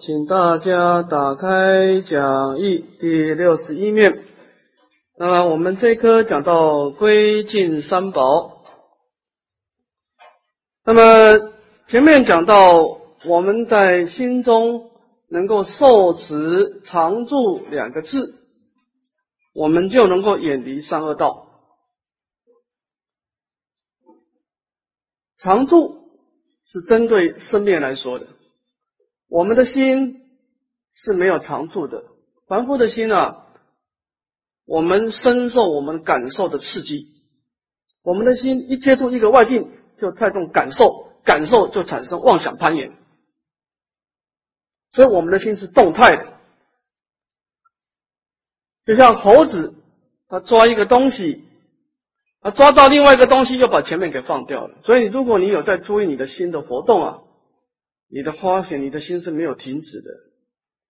请大家打开讲义第六十一面。那么我们这课讲到归尽三宝。那么前面讲到我们在心中能够受持常住两个字，我们就能够远离三恶道。常住是针对生灭来说的。我们的心是没有常住的，凡夫的心啊，我们深受我们感受的刺激，我们的心一接触一个外境，就带动感受，感受就产生妄想攀岩，所以我们的心是动态的，就像猴子，他抓一个东西，他抓到另外一个东西，又把前面给放掉了。所以，如果你有在注意你的心的活动啊。你的发现，你的心是没有停止的，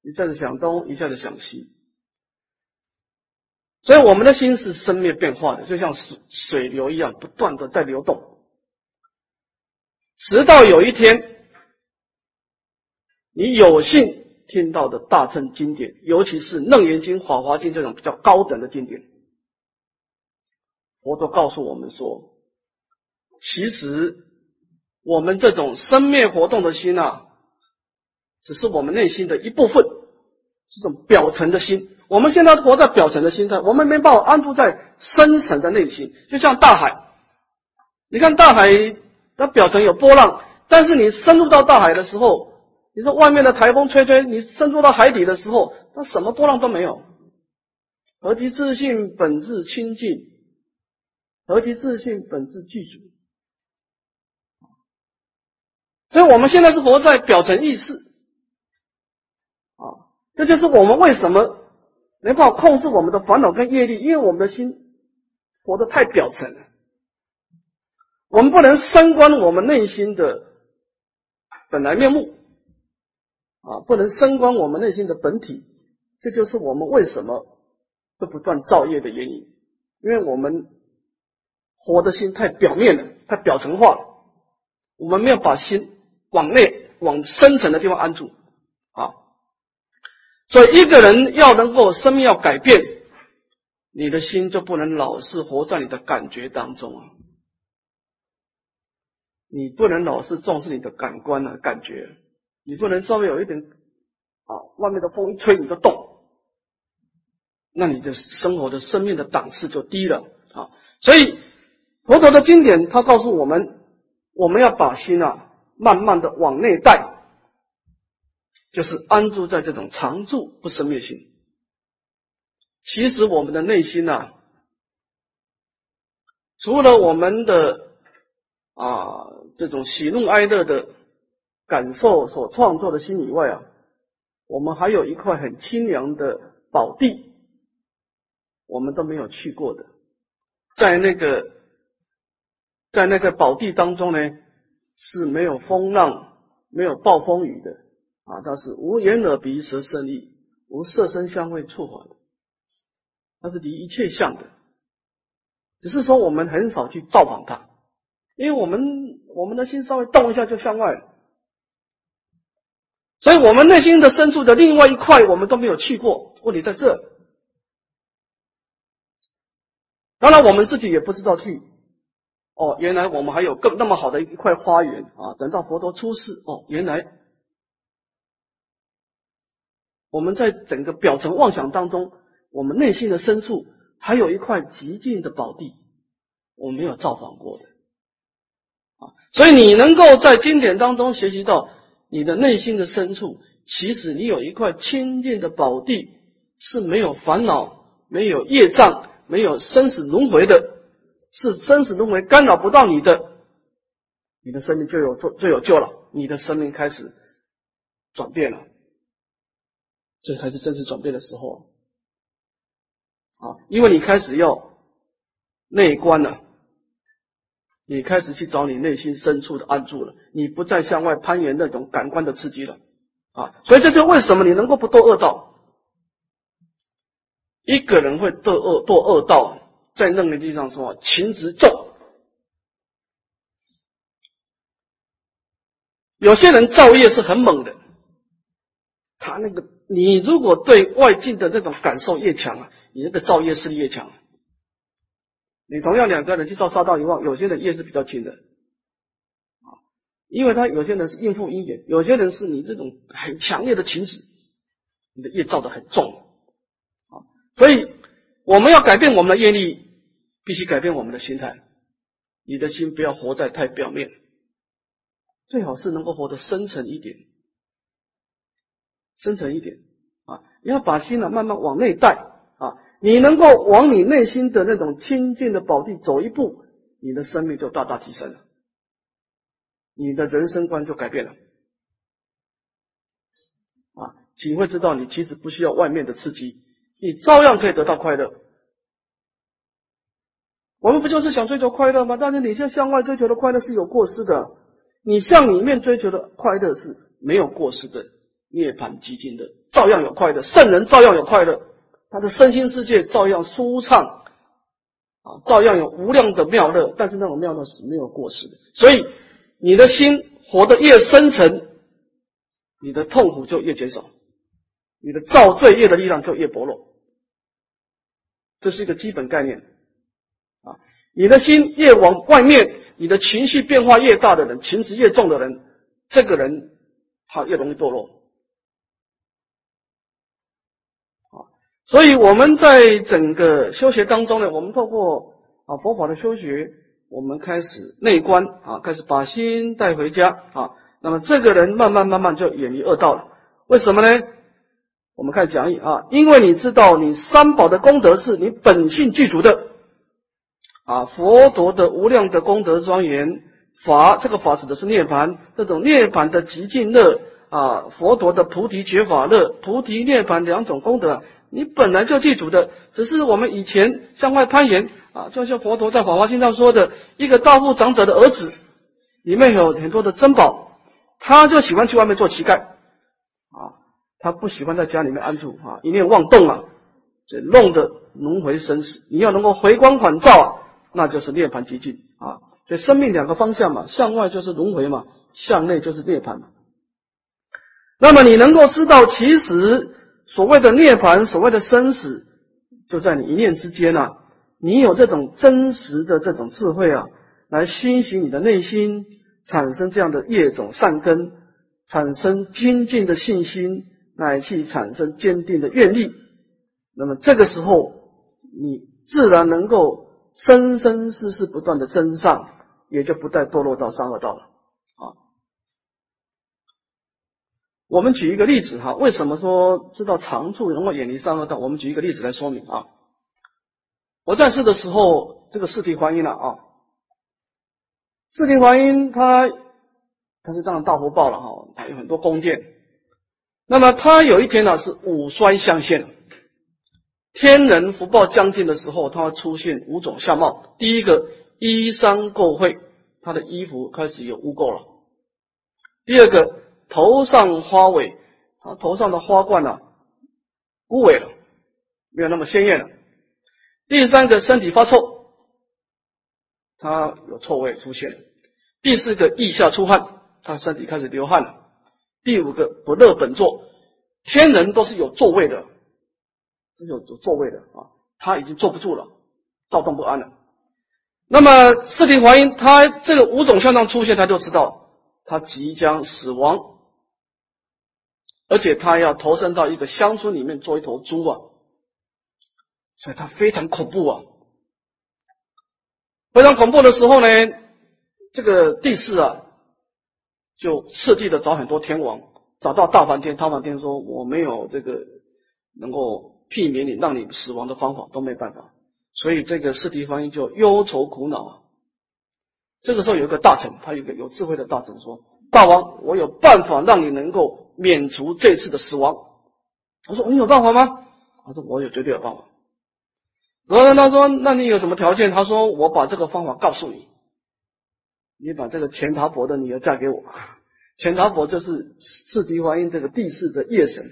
一下子想东，一下子想西，所以我们的心是生灭变化的，就像水水流一样，不断的在流动。直到有一天，你有幸听到的大乘经典，尤其是《楞严经》《法华经》这种比较高等的经典，佛陀告诉我们说，其实。我们这种生灭活动的心啊，只是我们内心的一部分，这种表层的心。我们现在活在表层的心态，我们没办法安住在深层的内心。就像大海，你看大海，它表层有波浪，但是你深入到大海的时候，你说外面的台风吹吹，你深入到海底的时候，它什么波浪都没有。何其自信，本质清净；何其自信，本质具足。所以我们现在是活在表层意识，啊，这就是我们为什么没办法控制我们的烦恼跟业力，因为我们的心活得太表层了。我们不能升观我们内心的本来面目，啊，不能升观我们内心的本体，这就是我们为什么会不断造业的原因，因为我们活的心太表面了，太表层化了，我们没有把心。往内、往深层的地方安住啊！所以一个人要能够生命要改变，你的心就不能老是活在你的感觉当中啊！你不能老是重视你的感官啊，感觉，你不能稍微有一点啊，外面的风一吹你就动，那你的生活的生命的档次就低了啊！所以佛陀的经典，他告诉我们，我们要把心啊。慢慢的往内带，就是安住在这种常住不生灭心。其实我们的内心呐，除了我们的啊这种喜怒哀乐的感受所创作的心以外啊，我们还有一块很清凉的宝地，我们都没有去过的，在那个在那个宝地当中呢。是没有风浪、没有暴风雨的啊，它是无眼耳鼻舌身意、无色声香味触法的，它是离一切相的。只是说我们很少去造访它，因为我们我们的心稍微动一下就向外了，所以我们内心的深处的另外一块我们都没有去过。问题在这，当然我们自己也不知道去。哦，原来我们还有更那么好的一块花园啊！等到佛陀出世，哦，原来我们在整个表层妄想当中，我们内心的深处还有一块极静的宝地，我没有造访过的啊！所以你能够在经典当中学习到你的内心的深处，其实你有一块清净的宝地，是没有烦恼、没有业障、没有生死轮回的。是生死轮回干扰不到你的，你的生命就有就就有救了，你的生命开始转变了，这才是真实转变的时候啊！因为你开始要内观了，你开始去找你内心深处的安住了，你不再向外攀援那种感官的刺激了啊！所以这就为什么你能够不堕恶道？一个人会堕恶堕恶道。在任何地方说情执重，有些人造业是很猛的，他那个，你如果对外境的那种感受越强啊，你那个造业势力越强。你同样两个人去造杀道遗忘，有些人业是比较轻的。啊，因为他有些人是应付因缘，有些人是你这种很强烈的情史，你的业造的很重。啊，所以我们要改变我们的业力，必须改变我们的心态。你的心不要活在太表面，最好是能够活得深沉一点。深沉一点啊！你要把心呢慢慢往内带啊！你能够往你内心的那种清净的宝地走一步，你的生命就大大提升了，你的人生观就改变了啊！你会知道，你其实不需要外面的刺激，你照样可以得到快乐。我们不就是想追求快乐吗？但是你向向外追求的快乐是有过失的，你向里面追求的快乐是没有过失的。涅槃寂静的，照样有快乐；圣人照样有快乐，他的身心世界照样舒畅啊，照样有无量的妙乐。但是那种妙乐是没有过失的。所以你的心活得越深沉，你的痛苦就越减少，你的造罪业的力量就越薄弱。这是一个基本概念。你的心越往外面，你的情绪变化越大的人，情绪越重的人，这个人他越容易堕落。啊所以我们在整个修学当中呢，我们透过啊佛法的修学，我们开始内观啊，开始把心带回家啊。那么这个人慢慢慢慢就远离恶道了。为什么呢？我们看讲义啊，因为你知道你三宝的功德是你本性具足的啊，佛陀的无量的功德庄严法，这个法指的是涅槃，这种涅槃的极尽乐啊，佛陀的菩提觉法乐，菩提涅槃两种功德。你本来就具足的，只是我们以前向外攀岩啊，就像佛陀在《法华经》上说的，一个大富长者的儿子，里面有很多的珍宝，他就喜欢去外面做乞丐啊，他不喜欢在家里面安住啊，一念妄动啊，就弄得轮回生死。你要能够回光返照啊，那就是涅槃极境啊。所以生命两个方向嘛，向外就是轮回嘛，向内就是涅槃嘛。那么你能够知道，其实。所谓的涅槃，所谓的生死，就在你一念之间啊！你有这种真实的这种智慧啊，来熏习你的内心，产生这样的业种善根，产生精进的信心，乃去产生坚定的愿力。那么这个时候，你自然能够生生世世不断的增上，也就不再堕落到三恶道了啊。我们举一个例子哈，为什么说知道长处能够远离三恶道？我们举一个例子来说明啊。我在世的时候，这个四体观音了啊。四体观音他他是当然大福报了哈，他有很多宫殿。那么他有一天呢是五衰相现，天人福报将近的时候，他会出现五种相貌。第一个衣衫垢秽，他的衣服开始有污垢了。第二个。头上花尾，他头上的花冠呢，枯萎了，没有那么鲜艳了。第三个，身体发臭，他有臭味出现。第四个，腋下出汗，他身体开始流汗了。第五个，不乐本座，天人都是有座位的，是有有座位的啊，他已经坐不住了，躁动不安了。那么四体华音，他这个五种相状出现，他就知道他即将死亡。而且他要投身到一个乡村里面做一头猪啊，所以他非常恐怖啊，非常恐怖的时候呢，这个帝释啊，就次第的找很多天王，找到大梵天，大梵天说我没有这个能够避免你让你死亡的方法，都没办法，所以这个四谛方音就忧愁苦恼啊。这个时候有一个大臣，他有个有智慧的大臣说：大王，我有办法让你能够。免除这次的死亡，我说你有办法吗？他说我有绝对有办法。然后他说那你有什么条件？他说我把这个方法告诉你，你把这个钱塔婆的女儿嫁给我。钱塔婆就是赤提华音这个地势的夜神，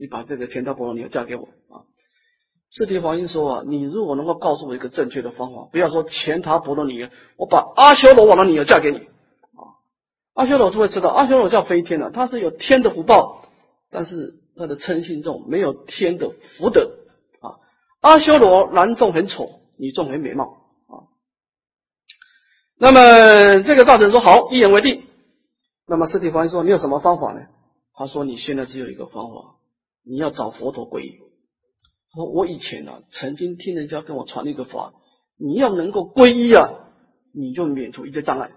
你把这个钱塔婆的女儿嫁给我啊。赤提华音说啊，你如果能够告诉我一个正确的方法，不要说钱塔婆的女儿，我把阿修罗王的女儿嫁给你啊。阿修罗就会知道，阿修罗叫飞天的，他是有天的福报，但是他的称心重，没有天的福德啊。阿修罗男众很丑，女众很美貌啊。那么这个大臣说好，一言为定。那么释提凡说你有什么方法呢？他说你现在只有一个方法，你要找佛陀皈依。他说我以前呢曾经听人家跟我传一个法，你要能够皈依啊，你就免除一切障碍。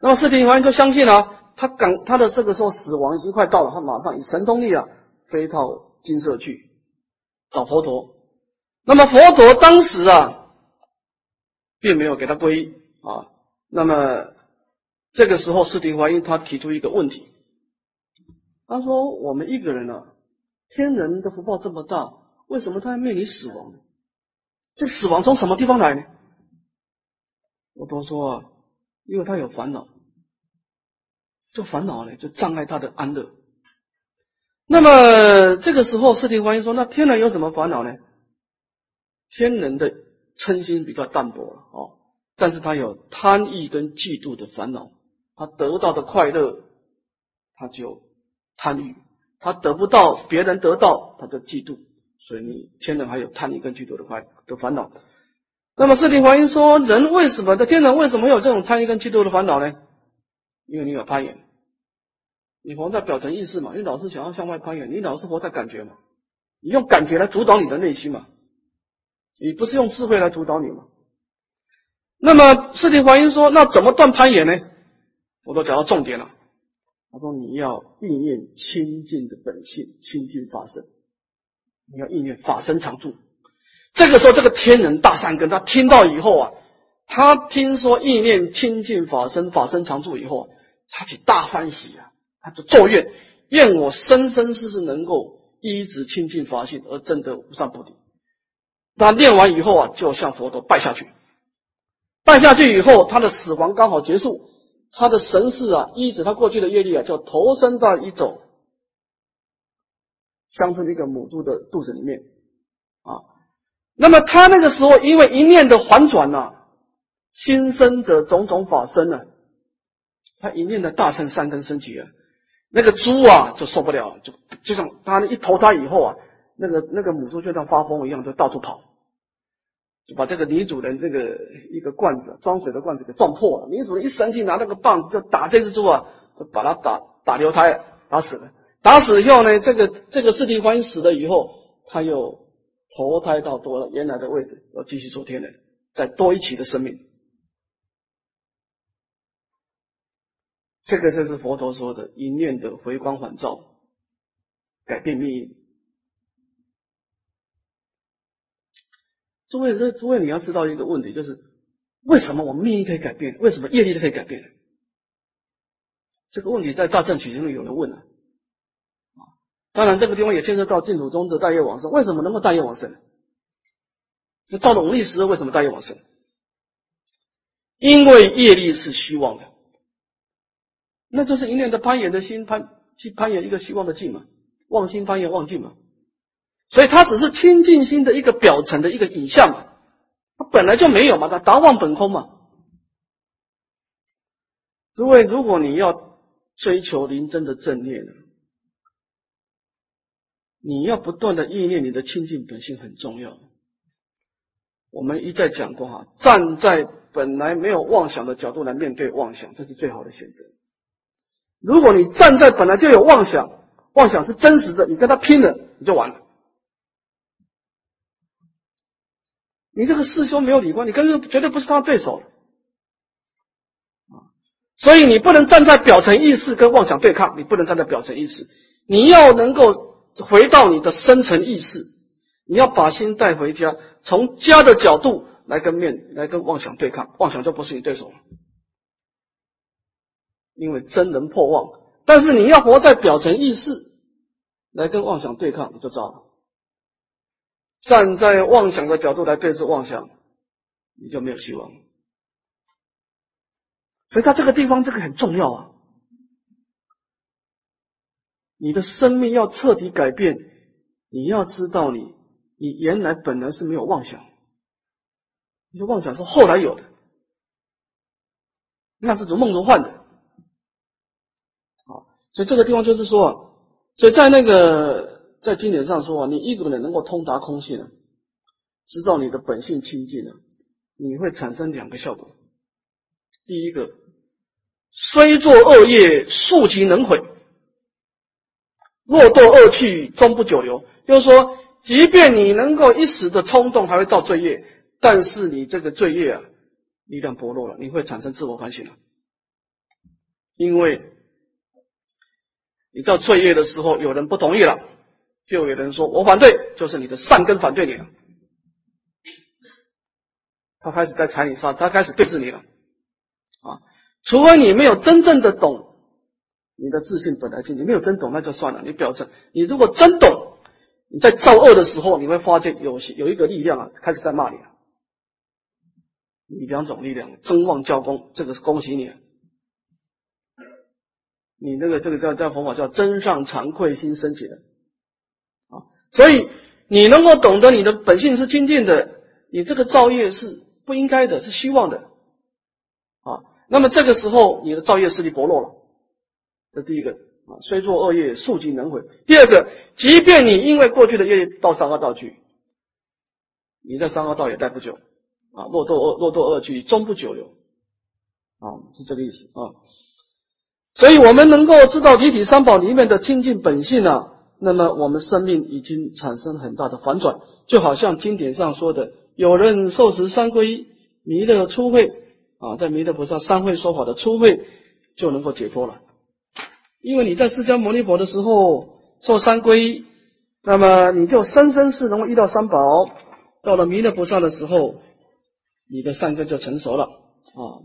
那么释提凡就相信了。他赶他的这个时候死亡已经快到了，他马上以神通力啊飞到金色去找佛陀。那么佛陀当时啊，并没有给他皈依啊。那么这个时候，释提华因他提出一个问题，他说：“我们一个人啊，天人的福报这么大，为什么他要面临死亡？这死亡从什么地方来呢？”佛陀说：“啊，因为他有烦恼。”这烦恼呢，就障碍他的安乐。那么这个时候，释提观音说：“那天人有什么烦恼呢？天人的嗔心比较淡薄了哦，但是他有贪欲跟嫉妒的烦恼。他得到的快乐，他就贪欲；他得不到别人得到，他就嫉妒。所以你天人还有贪欲跟嫉妒的快的烦恼。那么释提观音说：人为什么在天人为什么有这种贪欲跟嫉妒的烦恼呢？因为你有攀岩。你活在表层意识嘛？你老是想要向外攀缘，你老是活在感觉嘛？你用感觉来主导你的内心嘛？你不是用智慧来主导你吗？那么释提华音说：“那怎么断攀岩呢？”我都讲到重点了。他说：“你要意念清净的本性，清净法身。你要意念法身常住。这个时候，这个天人大善根，他听到以后啊，他听说意念清净法身，法身常住以后，他起大欢喜啊！”他就作愿，愿我生生世世能够一直亲近法性而证得无上菩提。他念完以后啊，就向佛陀拜下去。拜下去以后，他的死亡刚好结束，他的神识啊，依着他过去的业力啊，就投身在一种乡村的一个母猪的肚子里面啊。那么他那个时候，因为一念的反转呐，心生者种种法生呢，他一念的大乘三根升起啊。那个猪啊就受不了，就就像他一投胎以后啊，那个那个母猪就像发疯一样，就到处跑，就把这个女主人这个一个罐子装水的罐子给撞破了。女主人一生气，拿那个棒子就打这只猪啊，就把它打打流胎，打死了。打死以后呢，这个这个四地观音死了以后，他又投胎到多了原来的位置，要继续做天人，再多一期的生命。这个就是佛陀说的一念的回光返照，改变命运。诸位，这诸位你要知道一个问题，就是为什么我们命运可以改变？为什么业力都可以改变？这个问题在大圣起中有人问了啊。当然，这个地方也牵涉到净土中的大业往生，为什么能够大业往生？那照农历时为什么大业往生？因为业力是虚妄的。那就是一念的攀岩的心攀去攀岩一个虚妄的境嘛，妄心攀岩妄境嘛，所以它只是清净心的一个表层的一个影像嘛，它本来就没有嘛，它达妄本空嘛。诸位，如果你要追求临真的正念，你要不断的意念你的清净本性很重要。我们一再讲过哈，站在本来没有妄想的角度来面对妄想，这是最好的选择。如果你站在本来就有妄想，妄想是真实的，你跟他拼了，你就完了。你这个师兄没有理观，你跟这绝对不是他的对手啊！所以你不能站在表层意识跟妄想对抗，你不能站在表层意识，你要能够回到你的深层意识，你要把心带回家，从家的角度来跟面来跟妄想对抗，妄想就不是你对手了。因为真能破妄，但是你要活在表层意识来跟妄想对抗，你就糟了。站在妄想的角度来对峙妄想，你就没有希望。所以，他这个地方这个很重要啊！你的生命要彻底改变，你要知道，你你原来本来是没有妄想，你的妄想是后来有的，那是如梦如幻的。所以这个地方就是说，所以在那个在经典上说啊，你一个人能够通达空性啊，知道你的本性清净了，你会产生两个效果。第一个，虽作恶业，速即能毁；若堕恶趣，终不久留。就是说，即便你能够一时的冲动，还会造罪业，但是你这个罪业啊，力量薄弱了，你会产生自我反省了，因为。你造罪业的时候，有人不同意了，就有人说我反对，就是你的善根反对你了。他开始在踩你刹，他开始对峙你了。啊，除非你没有真正的懂你的自信本来就，你没有真懂那就算了。你表证，你如果真懂，你在造恶的时候，你会发现有有一个力量啊，开始在骂你了。你两种力量，争旺交功，这个是恭喜你。你那个这个叫叫佛法叫真上惭愧心升起的，所以你能够懂得你的本性是清净的，你这个造业是不应该的，是虚妄的啊。那么这个时候你的造业势力薄弱了，这第一个啊，虽作恶业，速即能毁。第二个，即便你因为过去的业力到三恶道去，你在三恶道也待不久啊，落堕恶落堕恶趣，终不久留啊，是这个意思啊。所以，我们能够知道离体三宝里面的清净本性呢，那么我们生命已经产生很大的反转，就好像经典上说的，有人受持三皈依弥勒初会啊，在弥勒菩萨三会说法的初会就能够解脱了。因为你在释迦牟尼佛的时候受三皈依，那么你就生生世能够遇到三宝，到了弥勒菩萨的时候，你的善根就成熟了啊。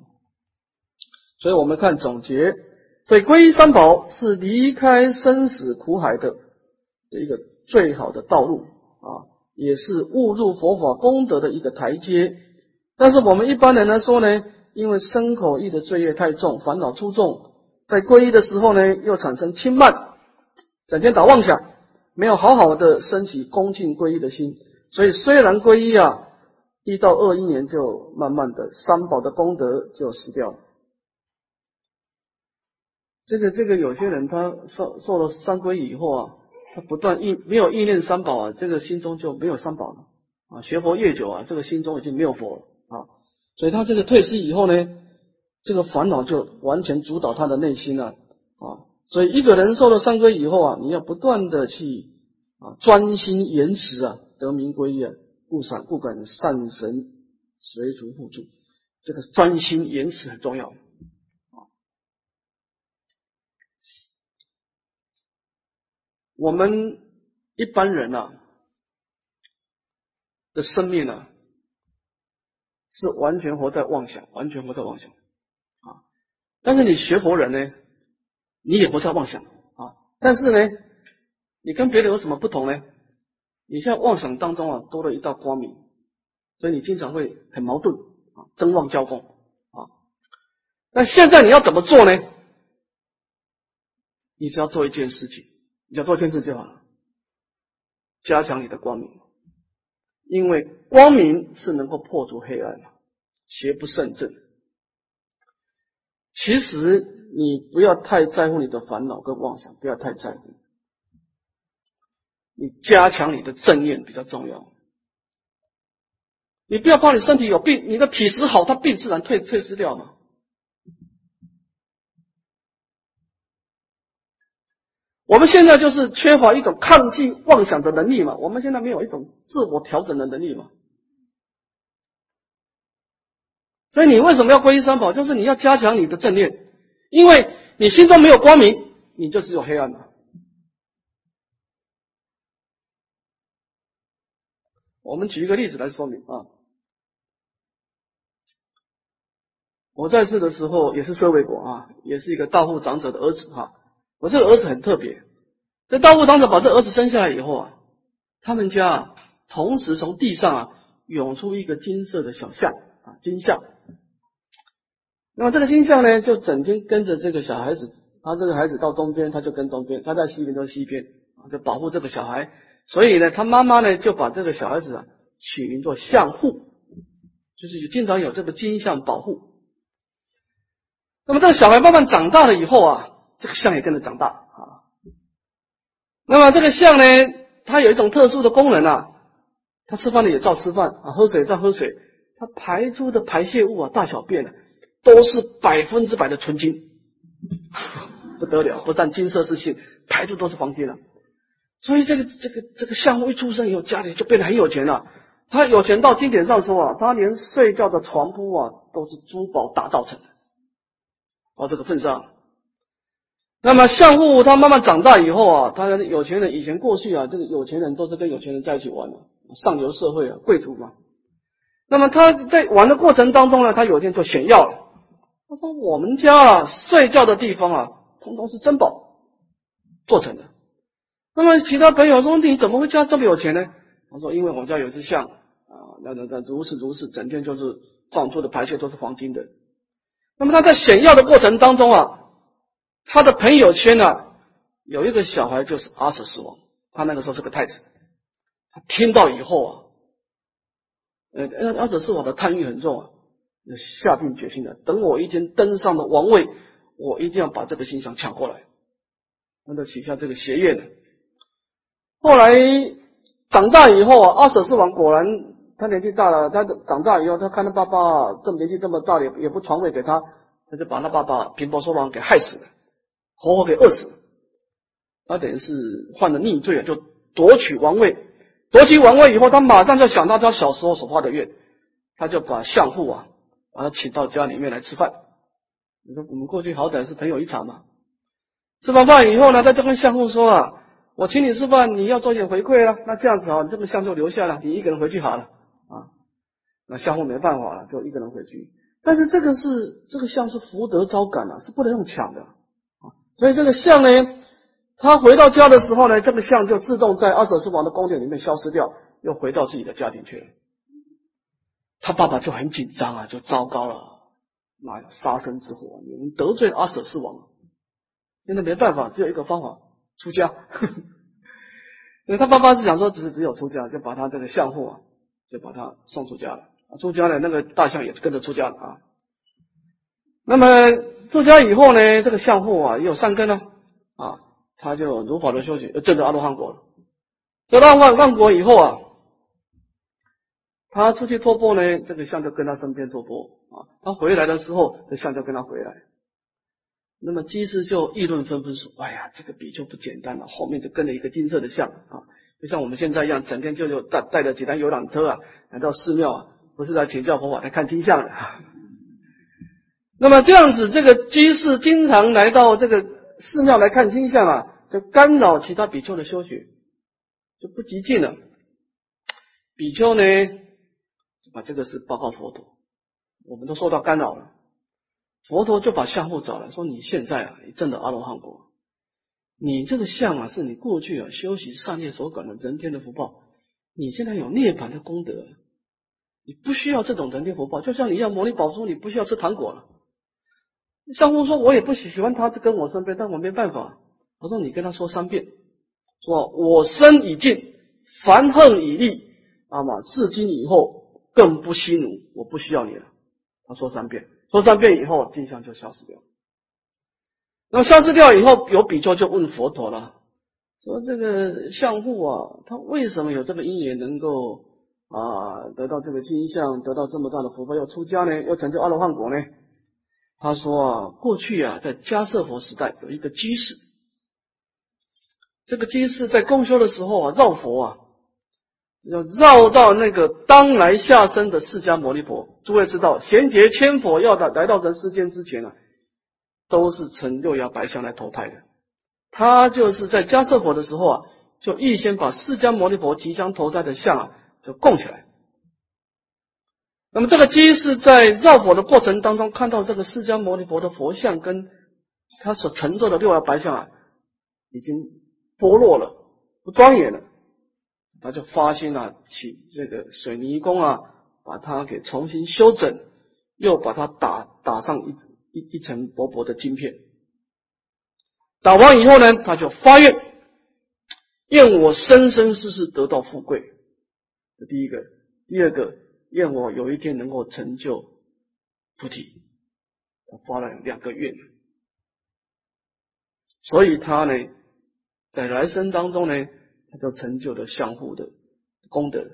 所以我们看总结。所以，皈依三宝是离开生死苦海的一个最好的道路啊，也是误入佛法功德的一个台阶。但是，我们一般人来说呢，因为身口意的罪业太重，烦恼出众，在皈依的时候呢，又产生轻慢，整天打妄想，没有好好的升起恭敬皈依的心。所以，虽然皈依啊，一到二一年就慢慢的三宝的功德就失掉了。这个这个有些人他受受了三皈以后啊，他不断意没有意念三宝啊，这个心中就没有三宝了啊。学佛越久啊，这个心中已经没有佛了啊。所以他这个退失以后呢，这个烦恼就完全主导他的内心了啊。所以一个人受了三皈以后啊，你要不断的去啊专心严持啊，得名归依啊，不善不敢善神随逐互助，这个专心严持很重要。我们一般人啊的生命呢，是完全活在妄想，完全活在妄想啊。但是你学佛人呢，你也不在妄想啊。但是呢，你跟别人有什么不同呢？你在妄想当中啊，多了一道光明，所以你经常会很矛盾啊，争妄交锋啊。那现在你要怎么做呢？你只要做一件事情。你要做件事就好了，加强你的光明，因为光明是能够破除黑暗的，邪不胜正。其实你不要太在乎你的烦恼跟妄想，不要太在乎，你加强你的正念比较重要。你不要怕你身体有病，你的体质好，它病自然退退失掉嘛。我们现在就是缺乏一种抗拒妄想的能力嘛，我们现在没有一种自我调整的能力嘛，所以你为什么要皈依三宝？就是你要加强你的正念，因为你心中没有光明，你就只有黑暗嘛。我们举一个例子来说明啊，我在世的时候也是社会国啊，也是一个大户长者的儿子哈。我这个儿子很特别，这大悟长者把这儿子生下来以后啊，他们家同时从地上啊涌出一个金色的小象啊金象。那么这个金象呢，就整天跟着这个小孩子，他这个孩子到东边，他就跟东边；他在西边就西边啊，就保护这个小孩。所以呢，他妈妈呢就把这个小孩子啊取名做象护，就是经常有这个金象保护。那么这个小孩慢慢长大了以后啊。这个象也跟着长大啊，那么这个象呢，它有一种特殊的功能啊，它吃饭呢也照吃饭啊，喝水照喝水，它排出的排泄物啊，大小便呢，都是百分之百的纯金，不得了，不但金色是性，排出都是黄金了。所以这个这个这个项目一出生以后，家里就变得很有钱了。他有钱到经典上说啊，他连睡觉的床铺啊都是珠宝打造成的。到这个份上，那么相户他慢慢长大以后啊，他有钱人以前过去啊，这个有钱人都是跟有钱人在一起玩的，上流社会啊，贵族嘛。那么他在玩的过程当中呢，他有一天就炫耀了。他说：“我们家啊，睡觉的地方啊，通通是珍宝做成的。”那么其他朋友说：“你怎么会家这么有钱呢？”他说：“因为我家有只象啊，那那那如是如是，整天就是放出的排泄都是黄金的。”那么他在显耀的过程当中啊，他的朋友圈呢有一个小孩就是阿舍斯王，他那个时候是个太子。他听到以后啊，呃，阿舍斯王的贪欲很重啊，下定决心了，等我一天登上了王位，我一定要把这个星象抢过来，那就许下这个邪愿了。后来长大以后啊，阿舍斯王果然他年纪大了，他长大以后，他看他爸爸这么年纪这么大，也也不传位给他，他就把他爸爸平伯说王给害死了，活活给饿死了。他等于是犯了逆罪啊，就夺取王位。夺取王位以后，他马上就想到他小时候所发的愿，他就把相父啊把他请到家里面来吃饭。你说我们过去好歹是朋友一场嘛，吃完饭以后呢，他就跟相父说啊。我请你吃饭，你要做点回馈了。那这样子啊，你这个相就留下了，你一个人回去好了啊。那相父没办法了，就一个人回去。但是这个是这个相是福德招感啊，是不能用抢的。所以这个相呢，他回到家的时候呢，这个相就自动在阿舍斯王的宫殿里面消失掉，又回到自己的家庭去了。他爸爸就很紧张啊，就糟糕了，妈呀，杀身之祸，你们得罪阿舍斯王，现在没办法，只有一个方法。出家，因为他爸爸是想说，只是只有出家，就把他这个相父啊，就把他送出家了。出家了，那个大象也跟着出家了啊。那么出家以后呢，这个相父啊也有善根呢啊，他就如法的修行，证得阿罗汉果了。得到万万国以后啊，他出去托钵呢，这个相就跟他身边托钵啊。他回来的时候，这相就跟他回来。那么居士就议论纷纷说：“哎呀，这个比丘不简单了，后面就跟着一个金色的像啊，就像我们现在一样，整天就就带带着几台游览车啊，来到寺庙啊，不是来请教佛法，来看金像的。那么这样子，这个居士经常来到这个寺庙来看星象啊，就干扰其他比丘的修学，就不极进了。比丘呢，把这个事报告佛陀，我们都受到干扰了。”佛陀就把相父找来说：“你现在啊，你证得阿罗汉果，你这个相啊，是你过去啊修习善业所感的人天的福报。你现在有涅槃的功德，你不需要这种人天福报。就像你要摩尼宝珠，你不需要吃糖果了。”相公说：“我也不喜欢他跟我身边，但我没办法。”我说：“你跟他说三遍，说我身已尽，凡恨已立，那么至今以后更不息怒，我不需要你了。”他说三遍。说三遍以后，镜像就消失掉。那么消失掉以后，有比丘就问佛陀了，说这个相父啊，他为什么有这个因缘能够啊得到这个金像，得到这么大的福报，要出家呢，要成就阿罗汉果呢？他说啊，过去啊，在迦叶佛时代有一个居士，这个居士在共修的时候啊，绕佛啊。要绕到那个当来下生的释迦牟尼佛，诸位知道，贤劫千佛要到来到人世间之前啊，都是乘六牙白象来投胎的。他就是在迦叶佛的时候啊，就预先把释迦牟尼佛即将投胎的像啊，就供起来。那么这个机是在绕佛的过程当中，看到这个释迦牟尼佛的佛像跟他所乘坐的六牙白象啊，已经剥落了，不庄严了。他就发心啊，请这个水泥工啊，把它给重新修整，又把它打打上一一一层薄薄的金片。打完以后呢，他就发愿，愿我生生世世得到富贵。这第一个，第二个，愿我有一天能够成就菩提。他发了两个愿，所以他呢，在来生当中呢，他就成就了相互的功德。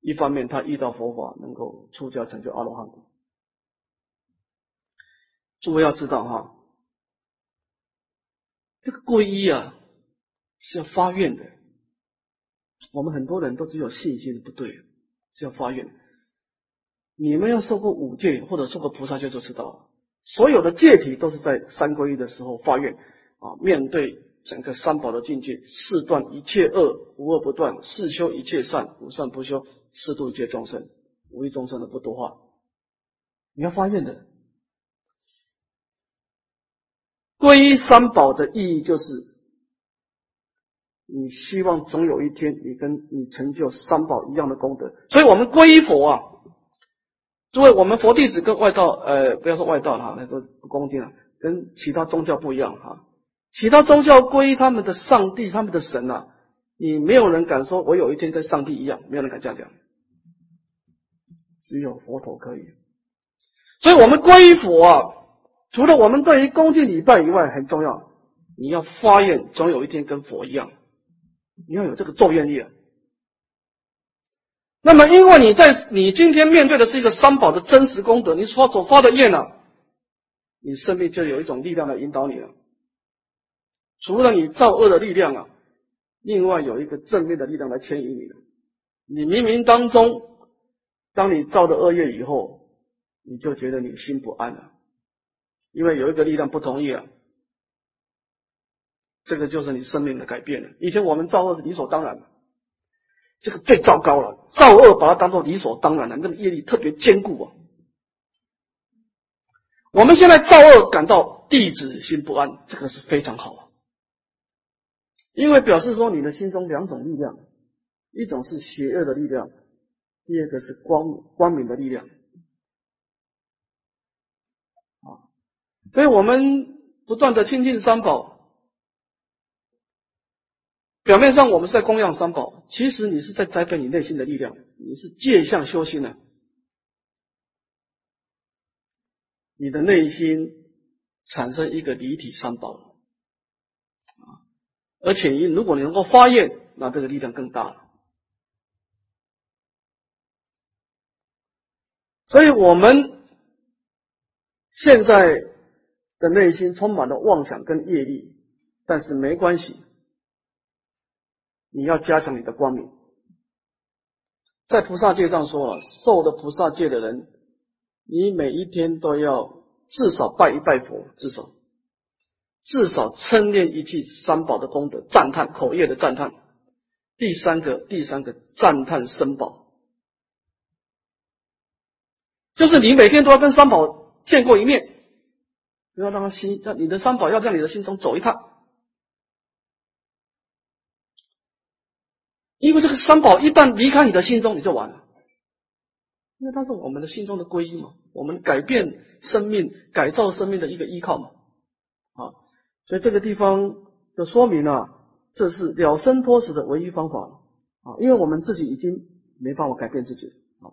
一方面，他遇到佛法，能够出家成就阿罗汉。诸位要知道哈，这个皈依啊是要发愿的。我们很多人都只有信心不对，是要发愿。你们要受过五戒或者受过菩萨戒就知道了，所有的戒体都是在三皈依的时候发愿啊，面对。整个三宝的境界，四断一切恶，无恶不断；四修一切善，无善不修；四度一切众生，无一众生的不多话。你要发愿的，皈依三宝的意义就是，你希望总有一天，你跟你成就三宝一样的功德。所以，我们皈依佛啊，诸位，我们佛弟子跟外道，呃，不要说外道了哈，那个不恭敬了，跟其他宗教不一样哈。其他宗教归他们的上帝、他们的神啊，你没有人敢说，我有一天跟上帝一样，没有人敢这样讲，只有佛陀可以。所以，我们归佛啊，除了我们对于恭敬礼拜以外，很重要，你要发愿，总有一天跟佛一样，你要有这个咒愿力啊。那么，因为你在你今天面对的是一个三宝的真实功德，你所所发的愿呢，你生命就有一种力量来引导你了。除了你造恶的力量啊，另外有一个正面的力量来牵引你。你冥冥当中，当你造的恶业以后，你就觉得你心不安了，因为有一个力量不同意了。这个就是你生命的改变了。以前我们造恶是理所当然的，这个最糟糕了。造恶把它当做理所当然了，那个业力特别坚固啊。我们现在造恶感到弟子心不安，这个是非常好。因为表示说你的心中两种力量，一种是邪恶的力量，第二个是光光明的力量。啊，所以我们不断的亲近三宝，表面上我们是在供养三宝，其实你是在栽培你内心的力量，你是借相修心的，你的内心产生一个离体三宝。而且，你如果你能够发愿，那这个力量更大了。所以，我们现在的内心充满了妄想跟业力，但是没关系，你要加强你的光明。在菩萨界上说啊，受了菩萨戒的人，你每一天都要至少拜一拜佛，至少。至少称念一句三宝的功德，赞叹口业的赞叹。第三个，第三个赞叹三宝，就是你每天都要跟三宝见过一面，不要让他心，让你的三宝要在你的心中走一趟。因为这个三宝一旦离开你的心中，你就完了。因为它是我们的心中的皈依嘛，我们改变生命、改造生命的一个依靠嘛。啊所以这个地方就说明了，这是了生脱死的唯一方法啊！因为我们自己已经没办法改变自己啊，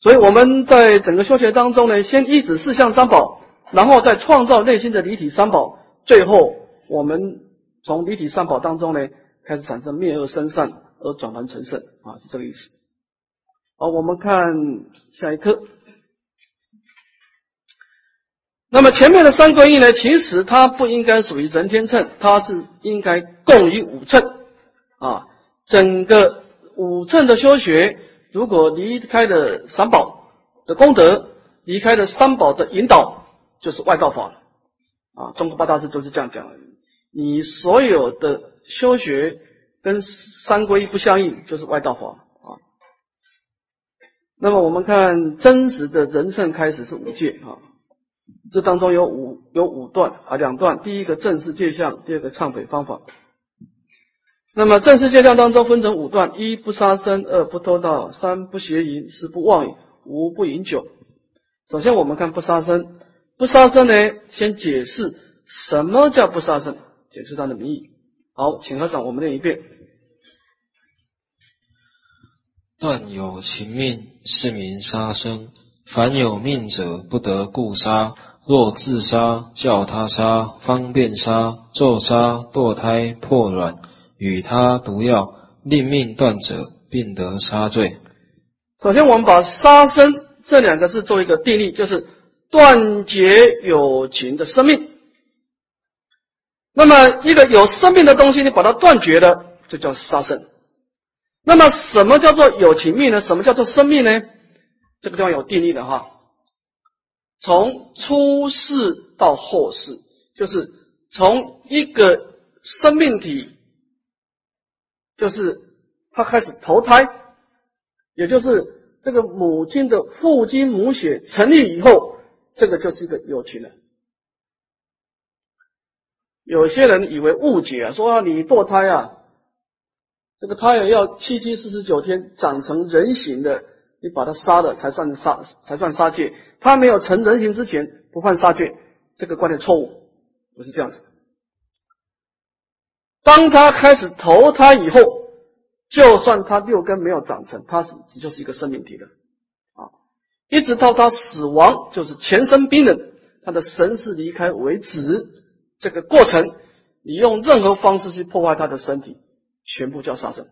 所以我们在整个修学当中呢，先一指四相三宝，然后再创造内心的离体三宝，最后我们从离体三宝当中呢，开始产生灭恶生善而转凡成圣啊，是这个意思。好，我们看下一课。那么前面的三皈依呢，其实它不应该属于人天秤，它是应该共于五乘啊。整个五乘的修学，如果离开了三宝的功德，离开了三宝的引导，就是外道法了啊。中国八大师都是这样讲的。你所有的修学跟三皈依不相应，就是外道法啊。那么我们看真实的人称开始是五戒啊。这当中有五有五段啊，两段。第一个正式界相，第二个忏悔方法。那么正式界相当中分成五段：一不杀生，二不偷盗，三不邪淫，四不妄语，五不饮酒。首先我们看不杀生。不杀生呢，先解释什么叫不杀生，解释它的名义。好，请和掌我们念一遍：断有情命，是名杀生。凡有命者，不得故杀。若自杀、叫他杀、方便杀、咒杀、堕胎、破卵，与他毒药，令命断者，并得杀罪。首先，我们把“杀生”这两个字做一个定义，就是断绝有情的生命。那么，一个有生命的东西，你把它断绝了，就叫杀生。那么，什么叫做有情命呢？什么叫做生命呢？这个地方有定义的哈。从出世到后世，就是从一个生命体，就是他开始投胎，也就是这个母亲的父精母血成立以后，这个就是一个有情人。有些人以为误解啊，说你堕胎啊，这个胎儿要七七四十九天长成人形的。你把他杀了才算杀，才算杀戒。他没有成人形之前不犯杀戒，这个观念错误，不是这样子。当他开始投胎以后，就算他六根没有长成，他是就是一个生命体的啊，一直到他死亡，就是前生冰冷，他的神识离开为止。这个过程，你用任何方式去破坏他的身体，全部叫杀生。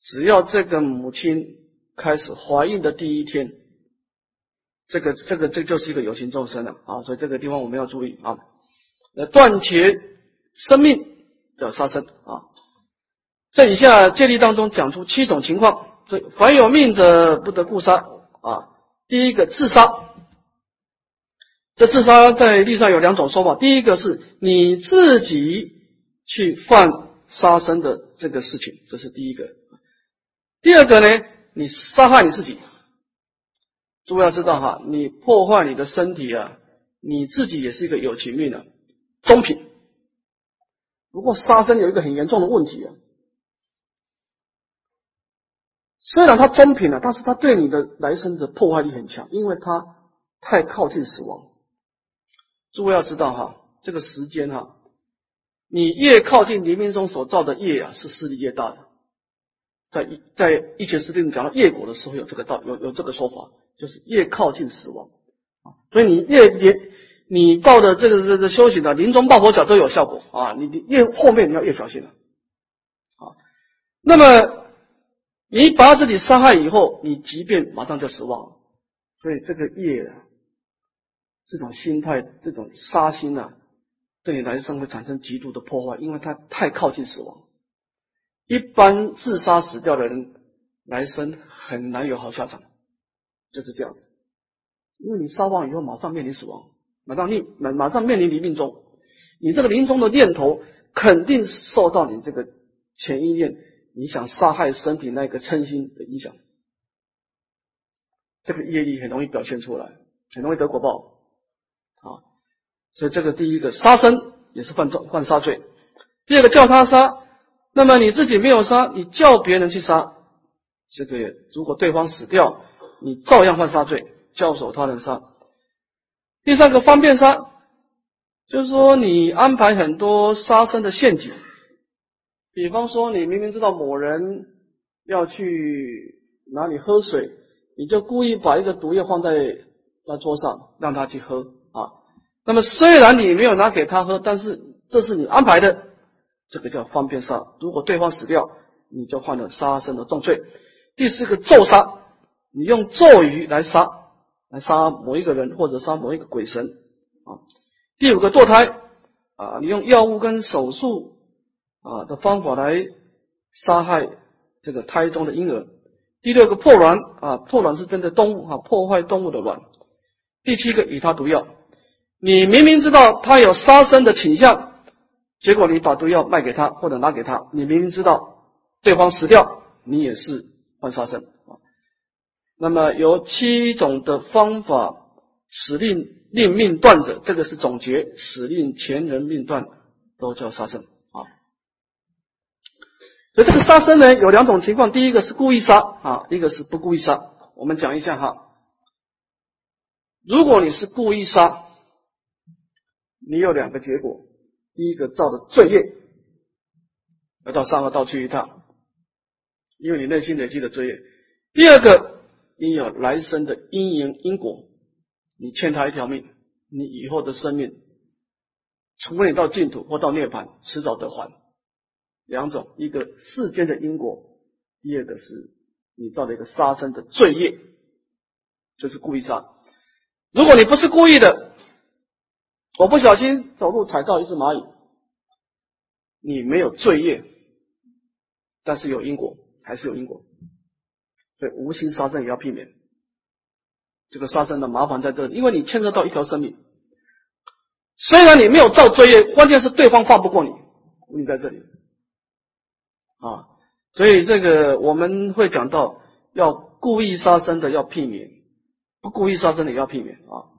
只要这个母亲。开始怀孕的第一天，这个这个这就是一个有形众生了啊，所以这个地方我们要注意啊。那，断绝生命叫杀生啊。在以下戒律当中讲出七种情况，所以凡有命者不得故杀啊。第一个自杀，这自杀在历史上有两种说法，第一个是你自己去犯杀生的这个事情，这是第一个。第二个呢？你杀害你自己，诸位要知道哈，你破坏你的身体啊，你自己也是一个有情命的中品。不过杀生有一个很严重的问题啊，虽然它中品了，但是它对你的来生的破坏力很强，因为它太靠近死亡。诸位要知道哈，这个时间哈，你越靠近黎明中所造的业啊，是势力越大的。在一在《一拳十定》讲到业果的时候，有这个道有有这个说法，就是越靠近死亡啊，所以你越越你抱的这个这个修行的临终抱佛脚都有效果啊，你你越后面你要越小心了啊。那么你把自己杀害以后，你即便马上就死亡，所以这个业啊，这种心态这种杀心啊，对你来生会产生极度的破坏，因为它太靠近死亡。一般自杀死掉的人，来生很难有好下场，就是这样子。因为你杀完以后，马上面临死亡，马上你马马上面临临命终，你这个临终的念头肯定受到你这个前一念你想杀害身体那个嗔心的影响，这个业力很容易表现出来，很容易得果报。所以这个第一个杀生也是犯罪犯杀罪，第二个叫他杀。那么你自己没有杀，你叫别人去杀，这个如果对方死掉，你照样犯杀罪，教唆他人杀。第三个方便杀，就是说你安排很多杀生的陷阱，比方说你明明知道某人要去哪里喝水，你就故意把一个毒药放在他桌上，让他去喝。那么虽然你没有拿给他喝，但是这是你安排的。这个叫方便杀，如果对方死掉，你就犯了杀生的重罪。第四个咒杀，你用咒语来杀，来杀某一个人或者杀某一个鬼神啊。第五个堕胎啊，你用药物跟手术啊的方法来杀害这个胎中的婴儿。第六个破卵啊，破卵是针对动物啊，破坏动物的卵。第七个以他毒药，你明明知道他有杀生的倾向。结果你把毒药卖给他或者拿给他，你明明知道对方死掉，你也是犯杀生啊。那么有七种的方法使令令命断者，这个是总结，使令前人命断都叫杀生啊。所以这个杀生呢有两种情况，第一个是故意杀啊，一个是不故意杀。我们讲一下哈，如果你是故意杀，你有两个结果。第一个造的罪业，要到三恶道去一趟，因为你内心累积的罪业。第二个，你有来生的因缘因果你欠他一条命，你以后的生命，除非你到净土或到涅槃，迟早得还。两种，一个世间的因果，第二个是你造了一个杀生的罪业，就是故意杀。如果你不是故意的，我不小心走路踩到一只蚂蚁，你没有罪业，但是有因果，还是有因果。所以无心杀生也要避免。这个杀生的麻烦在这里，因为你牵涉到一条生命。虽然你没有造罪业，关键是对方放不过你，你在这里。啊，所以这个我们会讲到，要故意杀生的要避免，不故意杀生的也要避免啊。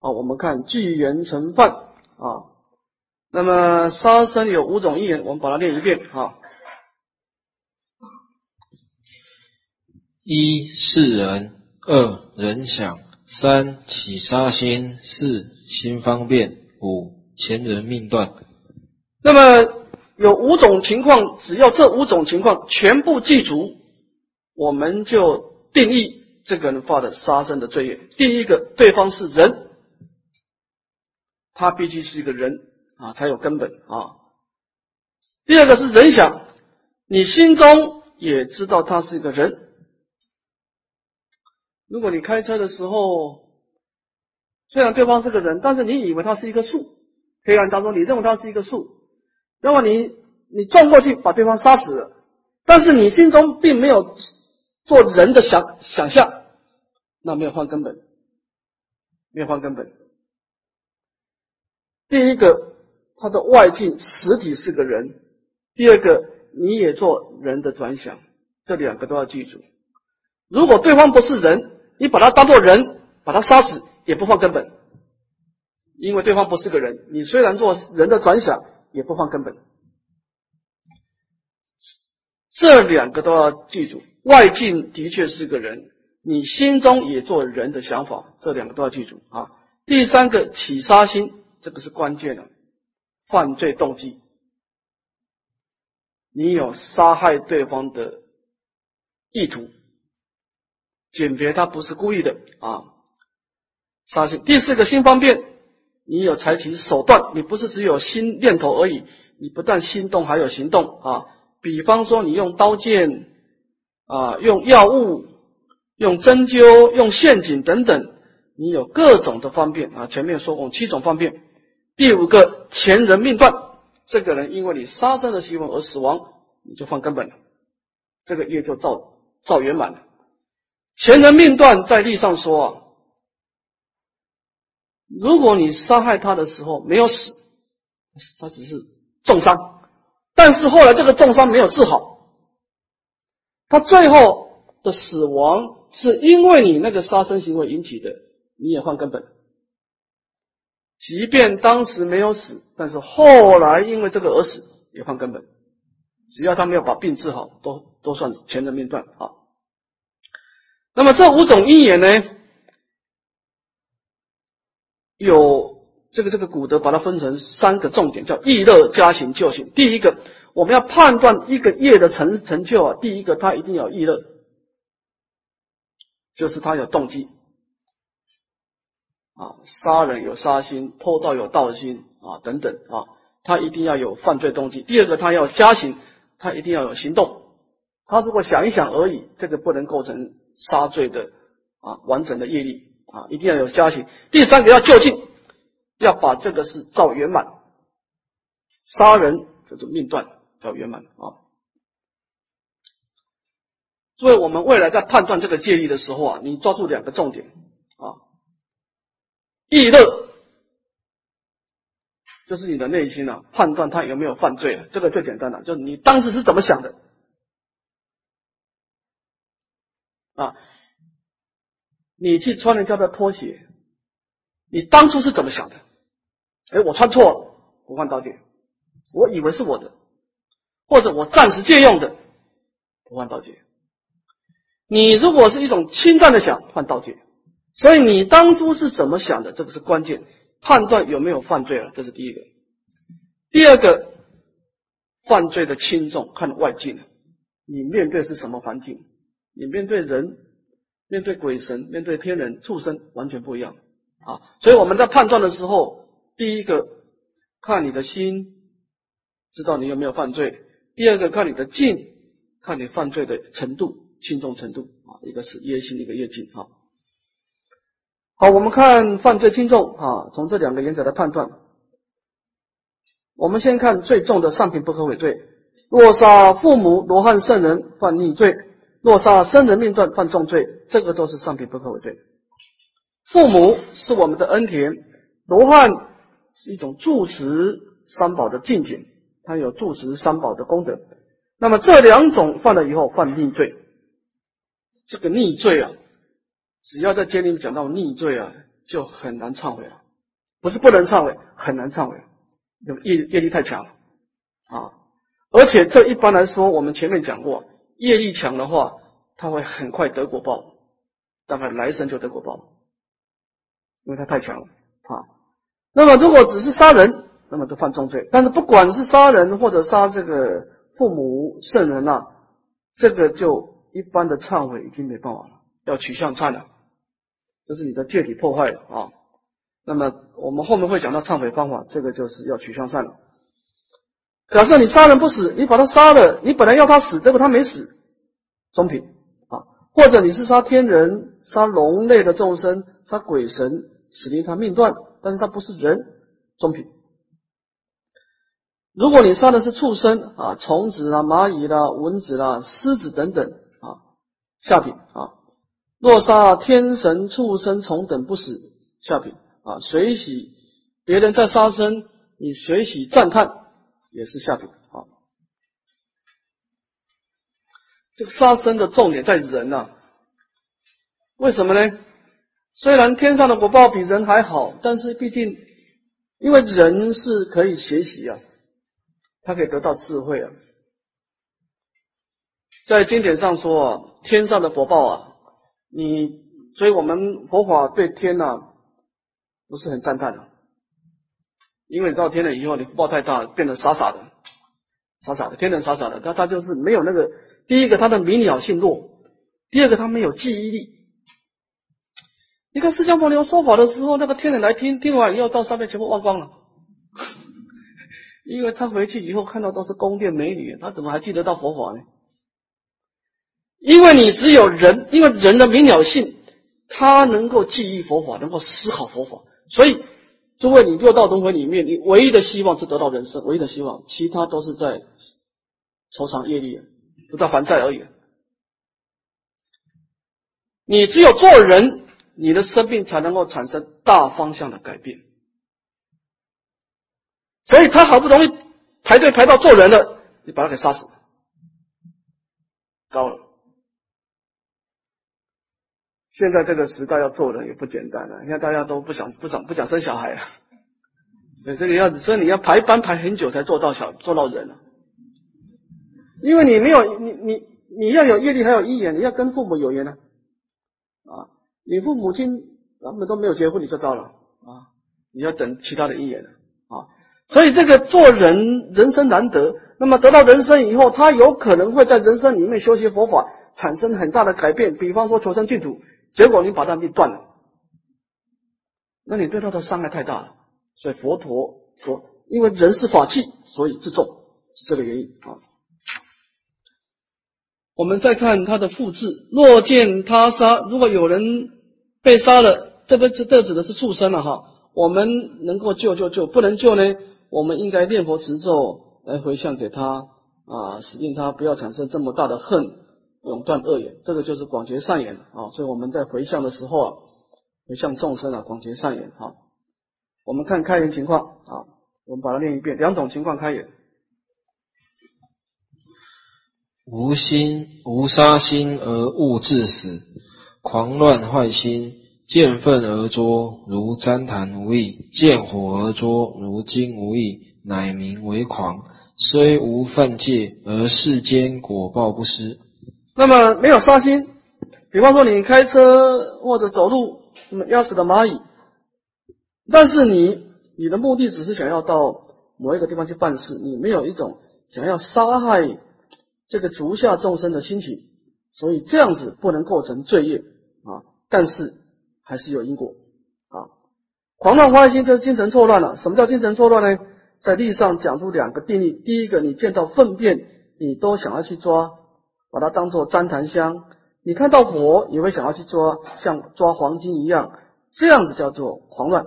好，我们看聚缘成犯啊。那么杀生有五种因缘，我们把它念一遍啊。一是人，二人想，三起杀心，四心方便，五前人命断。那么。有五种情况，只要这五种情况全部记住，我们就定义这个人犯的杀生的罪业。第一个，对方是人，他必须是一个人啊，才有根本啊。第二个是人想，你心中也知道他是一个人。如果你开车的时候，虽然对方是个人，但是你以为他是一棵树，黑暗当中你认为他是一棵树。那么你你撞过去把对方杀死了，但是你心中并没有做人的想想象，那没有换根本，没有换根本。第一个，他的外境实体是个人；第二个，你也做人的转想，这两个都要记住。如果对方不是人，你把他当做人，把他杀死也不放根本，因为对方不是个人。你虽然做人的转想。也不放根本，这两个都要记住。外境的确是个人，你心中也做人的想法，这两个都要记住啊。第三个起杀心，这个是关键的，犯罪动机，你有杀害对方的意图，鉴别他不是故意的啊。杀心。第四个心方便。你有采取手段，你不是只有心念头而已，你不但心动，还有行动啊。比方说，你用刀剑啊，用药物，用针灸，用陷阱等等，你有各种的方便啊。前面说过七种方便。第五个，前人命断，这个人因为你杀生的行为而死亡，你就放根本了，这个业就造造圆满了。前人命断，在历上说啊。如果你杀害他的时候没有死，他只是重伤，但是后来这个重伤没有治好，他最后的死亡是因为你那个杀生行为引起的，你也换根本。即便当时没有死，但是后来因为这个而死，也换根本。只要他没有把病治好，都都算前人命断啊。那么这五种因缘呢？有这个这个古德把它分成三个重点，叫易乐加行救行。第一个，我们要判断一个业的成成就啊，第一个他一定要易乐，就是他有动机啊，杀人有杀心，偷盗有盗心啊等等啊，他一定要有犯罪动机。第二个，他要加行，他一定要有行动。他如果想一想而已，这个不能构成杀罪的啊完整的业力。啊，一定要有加行。第三个要就近，要把这个事造圆满。杀人就是命断，叫圆满啊。所以我们未来在判断这个戒律的时候啊，你抓住两个重点啊。意乐就是你的内心啊，判断他有没有犯罪，这个最简单了，就是你当时是怎么想的啊。你去穿人家的拖鞋，你当初是怎么想的？哎，我穿错了，不换刀戒。我以为是我的，或者我暂时借用的，不换刀戒。你如果是一种侵占的想，换刀戒。所以你当初是怎么想的？这个是关键，判断有没有犯罪了，这是第一个。第二个，犯罪的轻重看外境，你面对是什么环境？你面对人。面对鬼神、面对天人、畜生，完全不一样啊。所以我们在判断的时候，第一个看你的心，知道你有没有犯罪；第二个看你的境，看你犯罪的程度轻重程度啊。一个是业心，一个业境啊。好，我们看犯罪轻重啊，从这两个原则来判断。我们先看最重的上品不可毁罪。若杀父母、罗汉圣人犯逆罪；若杀生人命断犯重罪，这个都是上品不可毁罪。父母是我们的恩田，罗汉是一种住持三宝的境界，它有住持三宝的功德。那么这两种犯了以后犯逆罪，这个逆罪啊，只要在经里讲到逆罪啊，就很难忏悔了。不是不能忏悔，很难忏悔，业业力太强了啊。而且这一般来说，我们前面讲过，业力强的话，他会很快得果报，大概来生就得果报，因为他太强了啊。那么如果只是杀人，那么就犯重罪。但是不管是杀人或者杀这个父母圣人啊，这个就一般的忏悔已经没办法了，要取向忏了，就是你的戒体破坏了啊。那么我们后面会讲到忏悔方法，这个就是要取向善了。假设你杀人不死，你把他杀了，你本来要他死，结果他没死，中品啊；或者你是杀天人、杀龙类的众生、杀鬼神，使令他命断，但是他不是人，中品。如果你杀的是畜生啊，虫子啦、蚂蚁啦、蚊子啦、狮子等等啊，下品啊；若杀天神、畜生、虫等不死，下品啊。随喜别人在杀生，你随喜赞叹。也是下品啊。这个杀生的重点在人呐，为什么呢？虽然天上的果报比人还好，但是毕竟因为人是可以学习啊，他可以得到智慧啊。在经典上说啊，天上的果报啊，你所以我们佛法对天呐不是很赞叹的。因为到天了以后，你福报太大，变得傻傻的，傻傻的，天人傻傻的，他他就是没有那个第一个他的明了性弱，第二个他没有记忆力。你看释迦牟尼说法的时候，那个天人来听，听完以后到上面全部忘光了，因为他回去以后看到都是宫殿美女，他怎么还记得到佛法呢？因为你只有人，因为人的明了性，他能够记忆佛法，能够思考佛法，所以。诸位，你六道轮回里面，你唯一的希望是得到人生，唯一的希望，其他都是在酬偿业力，不在还债而已。你只有做人，你的生命才能够产生大方向的改变。所以他好不容易排队排到做人了，你把他给杀死了，糟了。现在这个时代要做人也不简单了，现在大家都不想不想不想生小孩了，对，这个要所以你要排班排很久才做到小做到人，因为你没有你你你要有业力还有姻缘，你要跟父母有缘呢，啊，你父母亲他们都没有结婚你就糟了。啊，你要等其他的姻缘啊，所以这个做人人生难得，那么得到人生以后，他有可能会在人生里面修习佛法，产生很大的改变，比方说求生净土。结果你把他命断了，那你对他的伤害太大了。所以佛陀说，因为人是法器，所以自重，是这个原因啊。我们再看他的复制，若见他杀，如果有人被杀了，这不这指的是畜生了哈。我们能够救就救，不能救呢，我们应该念佛持咒来回向给他啊，使令他不要产生这么大的恨。永断恶缘，这个就是广结善缘啊！所以我们在回向的时候啊，回向众生啊，广结善缘啊。我们看开缘情况啊，我们把它念一遍，两种情况开缘：无心无杀心而误致死，狂乱坏心，见愤而作，如旃檀无益；见火而作，如金无益，乃名为狂。虽无犯戒，而世间果报不失。那么没有杀心，比方说你开车或者走路，那么压死的蚂蚁，但是你你的目的只是想要到某一个地方去办事，你没有一种想要杀害这个足下众生的心情，所以这样子不能构成罪业啊，但是还是有因果啊。狂乱坏心就是精神错乱了。什么叫精神错乱呢？在历上讲出两个定义：第一个，你见到粪便，你都想要去抓，把它当做旃檀香；你看到火，你会想要去抓，像抓黄金一样，这样子叫做狂乱。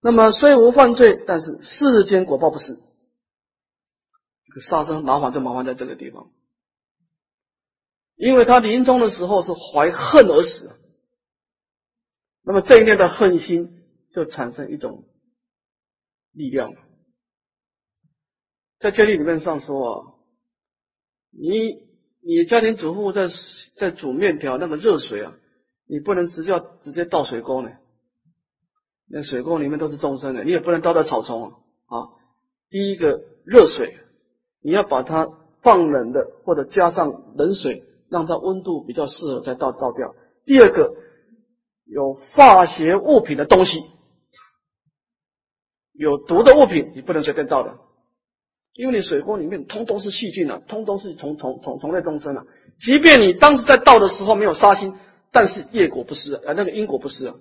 那么虽无犯罪，但是世间果报不是。这个杀生麻烦就麻烦在这个地方，因为他临终的时候是怀恨而死，那么这一念的恨心就产生一种力量。在戒律里面上说啊，你你家庭主妇在在煮面条，那个热水啊，你不能直接直接倒水沟呢，那水沟里面都是众生的，你也不能倒在草丛啊。第一个热水。你要把它放冷的，或者加上冷水，让它温度比较适合再倒倒掉。第二个，有化学物品的东西，有毒的物品，你不能随便倒的，因为你水沟里面通通是细菌啊，通通是虫虫虫虫类众生啊。即便你当时在倒的时候没有杀心，但是业果不是啊，那个因果不是啊，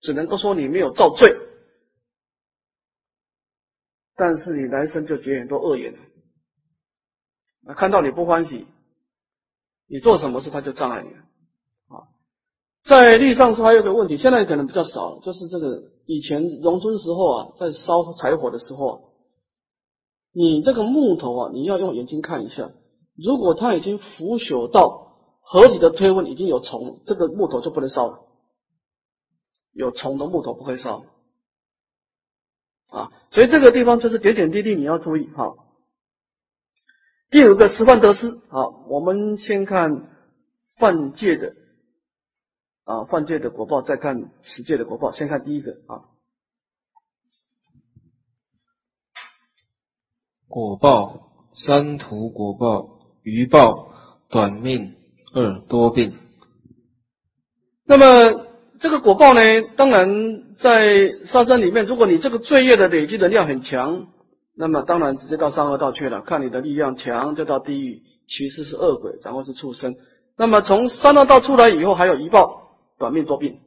只能够说你没有造罪，但是你来生就结很多恶缘了。看到你不欢喜，你做什么事他就障碍你啊。在历上说还有个问题，现在可能比较少，就是这个以前农村时候啊，在烧柴火的时候，你这个木头啊，你要用眼睛看一下，如果它已经腐朽到合理的推温已经有虫，这个木头就不能烧了。有虫的木头不会烧啊，所以这个地方就是点点滴滴你要注意哈。第五个吃饭得失，好，我们先看犯戒的啊，犯戒的果报，再看持戒的果报。先看第一个啊，果报三途果报，余报短命，二多病。那么这个果报呢，当然在杀生里面，如果你这个罪业的累积的量很强。那么当然直接到三恶道去了，看你的力量强就到地狱，其实是恶鬼，然后是畜生。那么从三恶道出来以后，还有一报短命多病。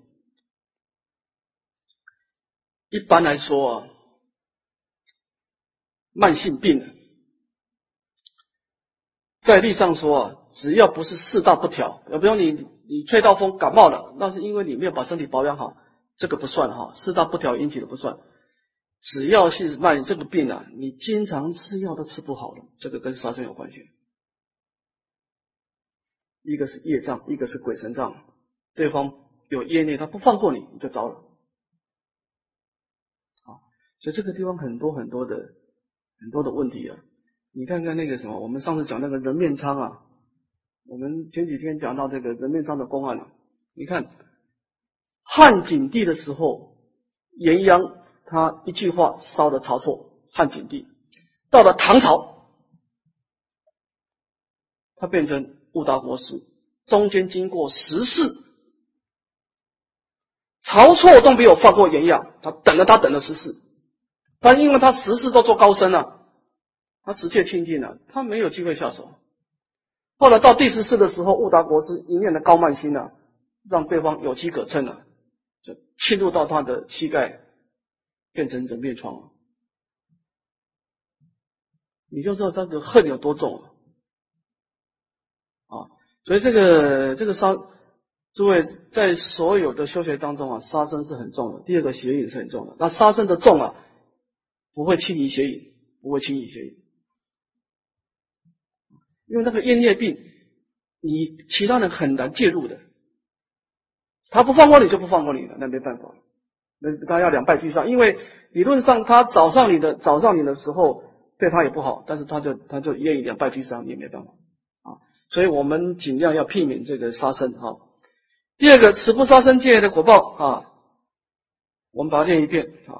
一般来说啊，慢性病，在历上说啊，只要不是四大不调，比如你你吹到风感冒了，那是因为你没有把身体保养好，这个不算哈，四大不调引起的不算。只要是慢这个病啊，你经常吃药都吃不好了，这个跟杀生有关系。一个是业障，一个是鬼神障，对方有业孽，他不放过你，你就糟了。啊，所以这个地方很多很多的很多的问题啊。你看看那个什么，我们上次讲那个人面疮啊，我们前几天讲到这个人面疮的公案了。你看汉景帝的时候，炎阳。他一句话烧的曹错汉景帝，到了唐朝，他变成误达国师，中间经过十世，曹错都没有放过炎亚，他等了他等了十世，但因为他十世都做高僧了，他直接听进了，他没有机会下手。后来到第十世的时候，误达国师一念的高慢心呢，让对方有机可乘了，就侵入到他的膝盖。变成人面疮了，你就知道这个恨有多重啊！所以这个这个杀，诸位在所有的修学当中啊，杀生是很重的。第二个邪淫是很重的。那杀生的重啊，不会轻易邪淫，不会轻易邪淫，因为那个厌业病，你其他人很难介入的。他不放过你，就不放过你了，那没办法。那他要两败俱伤，因为理论上他找上你的找上你的时候对他也不好，但是他就他就愿意两败俱伤，也没办法啊。所以我们尽量要避免这个杀生哈。第二个，此不杀生戒的果报啊，我们把它念一遍啊。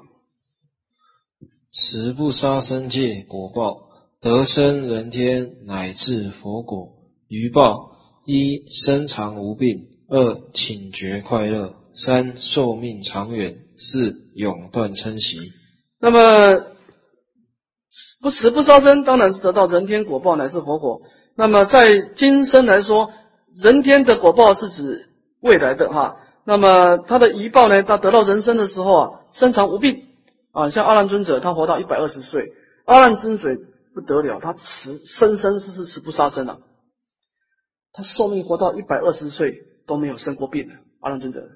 十不杀生戒果报，得生人天乃至佛果，余报一生长无病，二请觉快乐，三寿命长远。四永断嗔习。那么不死不杀生，当然是得到人天果报乃是佛果。那么在今生来说，人天的果报是指未来的哈，那么他的遗报呢？他得到人生的时候啊，身长无病啊，像阿难尊者，他活到一百二十岁。阿难尊者不得了，他持生生世世持不杀生啊，他寿命活到一百二十岁都没有生过病的。阿难尊者，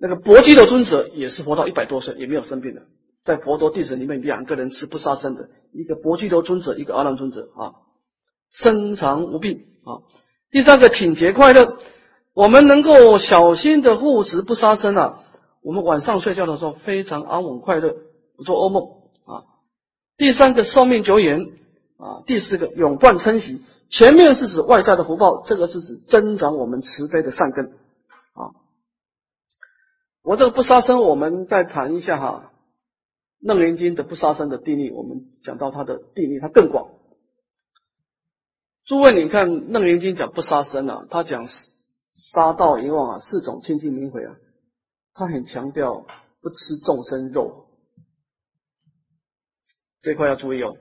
那个薄基罗尊者也是活到一百多岁也没有生病的。在佛陀弟子里面，两个人持不杀生的，一个薄基罗尊者，一个阿难尊者啊，身长无病啊。第三个挺洁快乐。我们能够小心的护持不杀生啊，我们晚上睡觉的时候非常安稳快乐，不做噩梦啊。第三个寿命久远啊，第四个永冠称喜。前面是指外在的福报，这个是指增长我们慈悲的善根啊。我这个不杀生，我们再谈一下哈，《楞严经》的不杀生的定义，我们讲到它的定义，它更广。诸位，你看《楞严经》讲不杀生啊，它讲。杀盗淫妄啊，四种清净明慧啊，他很强调不吃众生肉，这块要注意哦，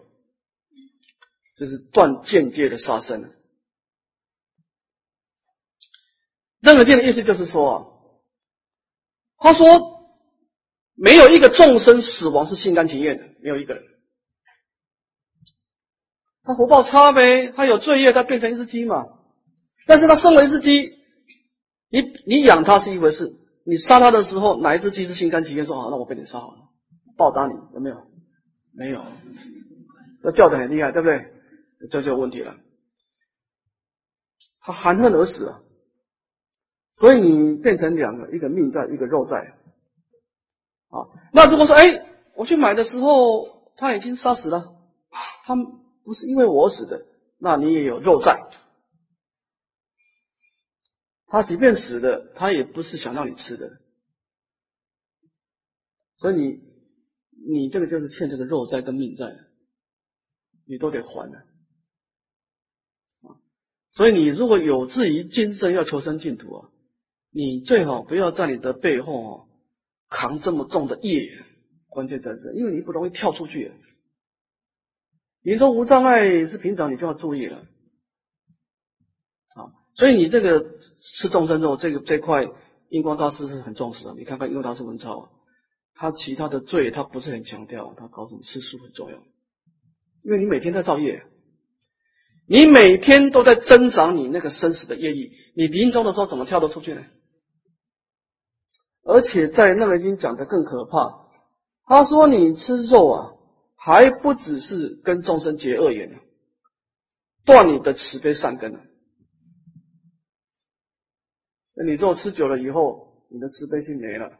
这是断间接的杀生。任何经的意思就是说啊，他说没有一个众生死亡是心甘情愿的，没有一个人，他福报差呗，他有罪业，他变成一只鸡嘛，但是他生为一只鸡。你你养它是一回事，你杀他的时候，哪一只鸡是心甘情愿说好，那我被你杀好了，报答你有没有？没有，那叫的很厉害，对不对？这就有问题了，他含恨而死啊！所以你变成两个，一个命在，一个肉在啊。那如果说，哎，我去买的时候他已经杀死了，他不是因为我死的，那你也有肉在。他即便死了，他也不是想让你吃的，所以你你这个就是欠这个肉债跟命债，你都得还的啊。所以你如果有志于今生要求生净土啊，你最好不要在你的背后啊扛这么重的业，关键在这，因为你不容易跳出去。你说无障碍是平常，你就要注意了。所以你这个吃众生肉，这个这块，印光大师是很重视的。你看看印光大师文钞，他其他的罪他不是很强调，他告诉你吃素很重要，因为你每天在造业，你每天都在增长你那个生死的业力，你临终的时候怎么跳得出去呢？而且在那个经讲的更可怕，他说你吃肉啊，还不只是跟众生结恶缘断你的慈悲善根呢。那你做吃久了以后，你的慈悲心没了，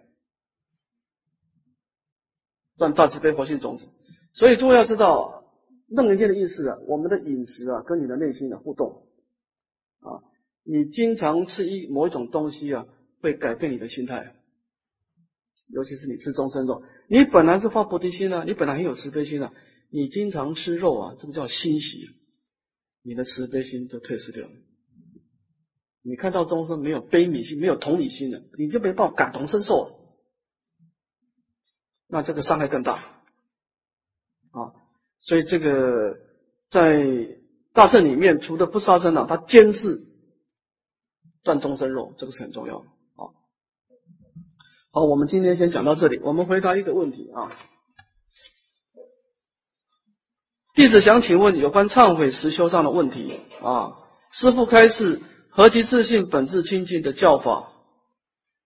断大慈悲活性种子。所以诸位要知道，楞严经的意思啊，我们的饮食啊，跟你的内心的互动啊，你经常吃一某一种东西啊，会改变你的心态。尤其是你吃众生肉，你本来是发菩提心啊，你本来很有慈悲心啊，你经常吃肉啊，这个叫欣喜，你的慈悲心就退失掉了。你看到众生没有悲悯心，没有同理心的，你就没办法感同身受，那这个伤害更大啊！所以这个在大圣里面，除了不杀生啊，他监视断众生肉，这个是很重要的啊。好，我们今天先讲到这里。我们回答一个问题啊，弟子想请问有关忏悔实修上的问题啊，师父开示。何其自信本质清净的教法，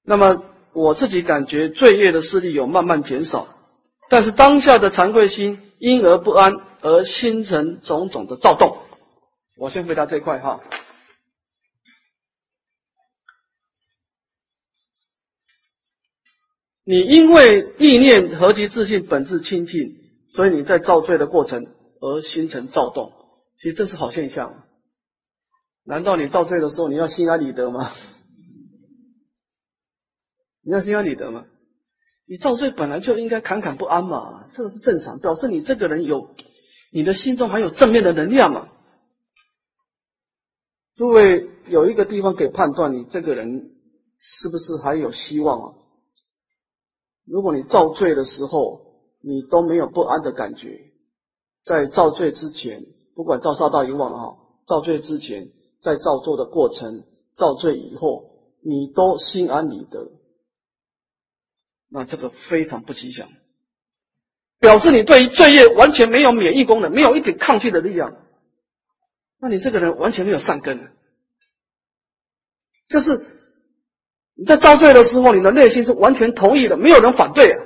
那么我自己感觉罪业的势力有慢慢减少，但是当下的惭愧心因而不安，而心成种种的躁动。我先回答这一块哈。你因为意念何其自信本质清净，所以你在造罪的过程而心成躁动，其实这是好现象。难道你造罪的时候你要心安理得吗？你要心安理得吗？你造罪本来就应该坎坎不安嘛，这个是正常，表示你这个人有你的心中还有正面的能量嘛。诸位有一个地方可以判断你这个人是不是还有希望啊？如果你造罪的时候你都没有不安的感觉，在造罪之前，不管造杀盗淫妄啊，造罪之前。在造作的过程，造罪以后，你都心安理得，那这个非常不吉祥，表示你对于罪业完全没有免疫功能，没有一点抗拒的力量，那你这个人完全没有善根，就是你在遭罪的时候，你的内心是完全同意的，没有人反对啊，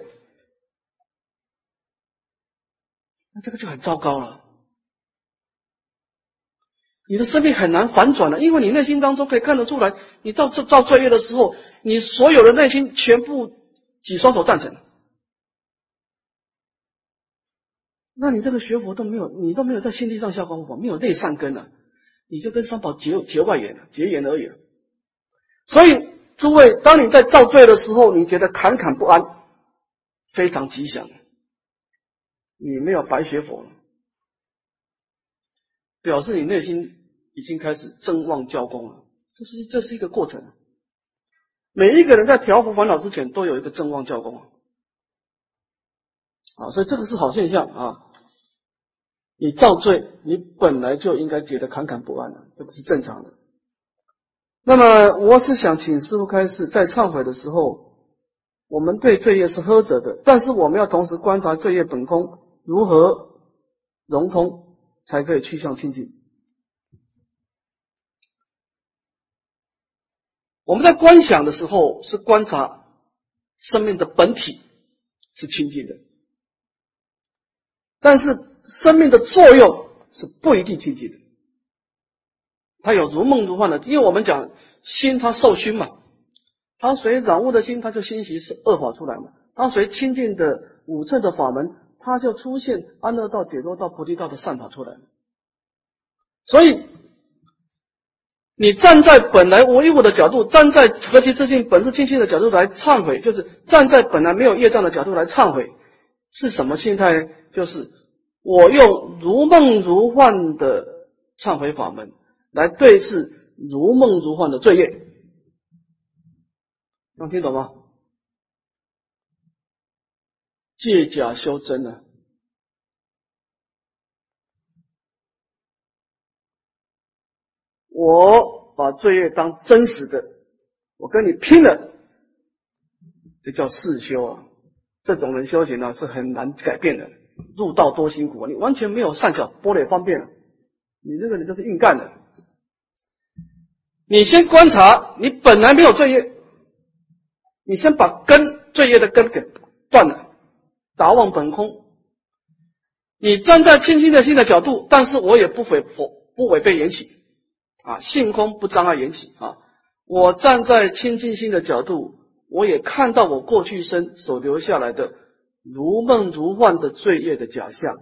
那这个就很糟糕了。你的生命很难反转了，因为你内心当中可以看得出来，你造造造罪业的时候，你所有的内心全部举双手赞成。那你这个学佛都没有，你都没有在心地上下功夫，没有内善根啊，你就跟三宝结结外缘了，结缘而已。所以诸位，当你在造罪的时候，你觉得坎坎不安，非常吉祥，你没有白学佛。表示你内心已经开始正旺教功了，这是这是一个过程。每一个人在调伏烦恼之前，都有一个正旺教功啊，所以这个是好现象啊。你造罪，你本来就应该觉得坎坎不安的，这个是正常的。那么，我是想请师傅开示，在忏悔的时候，我们对罪业是呵责的，但是我们要同时观察罪业本空如何融通。才可以趋向清净。我们在观想的时候，是观察生命的本体是清净的，但是生命的作用是不一定清净的。它有如梦如幻的，因为我们讲心它受熏嘛，它随染污的心，它就心习是恶法出来嘛；它随清净的五乘的法门。他就出现安乐道、解脱道、菩提道的善法出来。所以，你站在本来无一物的角度，站在何其自信、本是清净的角度来忏悔，就是站在本来没有业障的角度来忏悔，是什么心态？就是我用如梦如幻的忏悔法门来对峙如梦如幻的罪业。能听懂吗？借假修真呢？我把罪业当真实的，我跟你拼了，这叫世修啊！这种人修行呢是很难改变的。入道多辛苦啊！你完全没有善巧波罗方便啊，你这个人就是硬干的。你先观察，你本来没有罪业，你先把根罪业的根给断了。达望本空，你站在清净的心的角度，但是我也不违否不违背缘起啊，性空不障碍缘起啊。我站在清净心的角度，我也看到我过去生所留下来的如梦如幻的罪业的假象。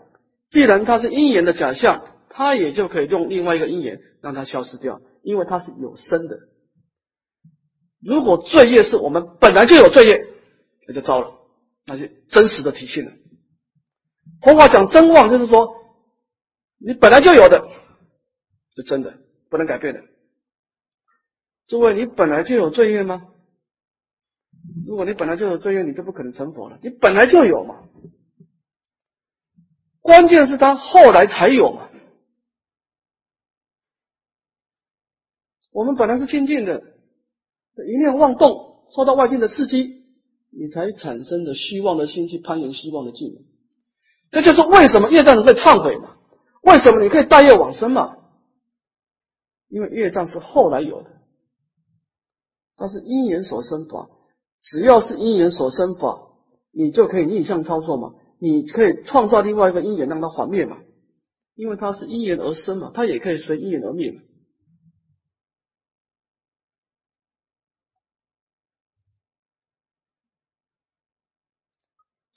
既然它是因缘的假象，它也就可以用另外一个因缘让它消失掉，因为它是有生的。如果罪业是我们本来就有罪业，那就糟了。那些真实的体现了。佛法讲真妄，就是说你本来就有的，是真的，不能改变的。诸位，你本来就有罪业吗？如果你本来就有罪业，你就不可能成佛了。你本来就有嘛，关键是他后来才有嘛。我们本来是清净的，一念妄动，受到外境的刺激。你才产生的虚妄的心去攀岩虚妄的境，这就是为什么业障能被忏悔嘛？为什么你可以大业往生嘛？因为业障是后来有的，它是因缘所生法，只要是因缘所生法，你就可以逆向操作嘛？你可以创造另外一个因缘让它还灭嘛？因为它是因缘而生嘛，它也可以随因缘而灭嘛。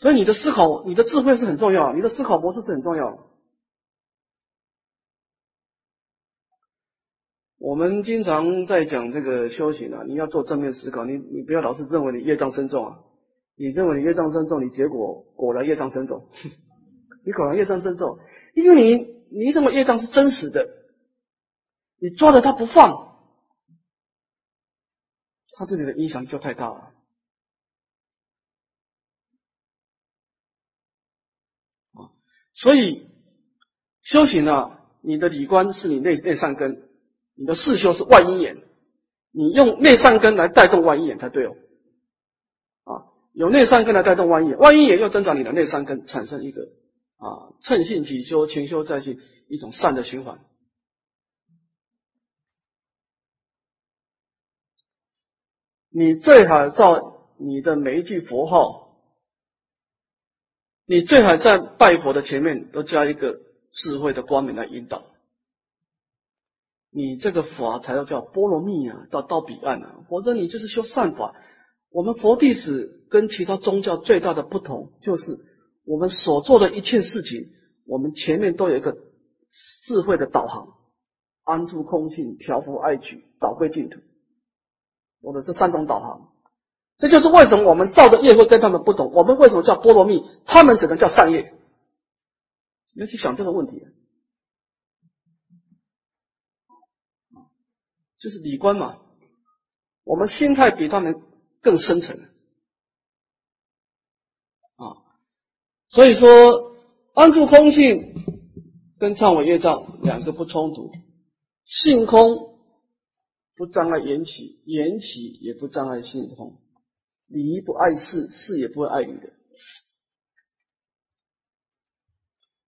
所以你的思考、你的智慧是很重要，你的思考模式是很重要。我们经常在讲这个修行啊，你要做正面思考，你你不要老是认为你业障深重啊，你认为你业障深重，你结果果然业障深重，你果然业障深重，因为你你认为业障是真实的，你抓着它不放，它对你的影响就太大了。所以修行呢，你的理观是你内内善根，你的四修是外因缘，你用内善根来带动外因眼才对哦。啊，有内善根来带动外因眼，外因眼又增长你的内善根，产生一个啊称性起修，勤修再进，一种善的循环。你最好照你的每一句佛号，你最好在拜佛的前面都加一个智慧的光明来引导。你这个法才叫波罗蜜啊，到到彼岸啊，否则你就是修善法。我们佛弟子跟其他宗教最大的不同，就是我们所做的一切事情，我们前面都有一个智慧的导航，安住空性，调伏爱举，导归净土。我的这三种导航，这就是为什么我们造的业会跟他们不同。我们为什么叫波罗蜜，他们只能叫善业？你要去想这个问题。就是理观嘛，我们心态比他们更深沉啊，所以说安住空性跟忏悔业障两个不冲突，性空不障碍缘起，缘起也不障碍性空，你不碍事，事也不会碍你的，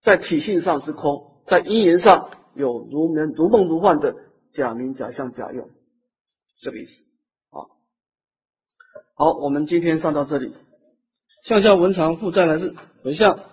在体性上是空，在因缘上有如梦如梦如幻的。假名、假相、假用，这个意思。啊，好，我们今天上到这里。向下文长负债来日回向。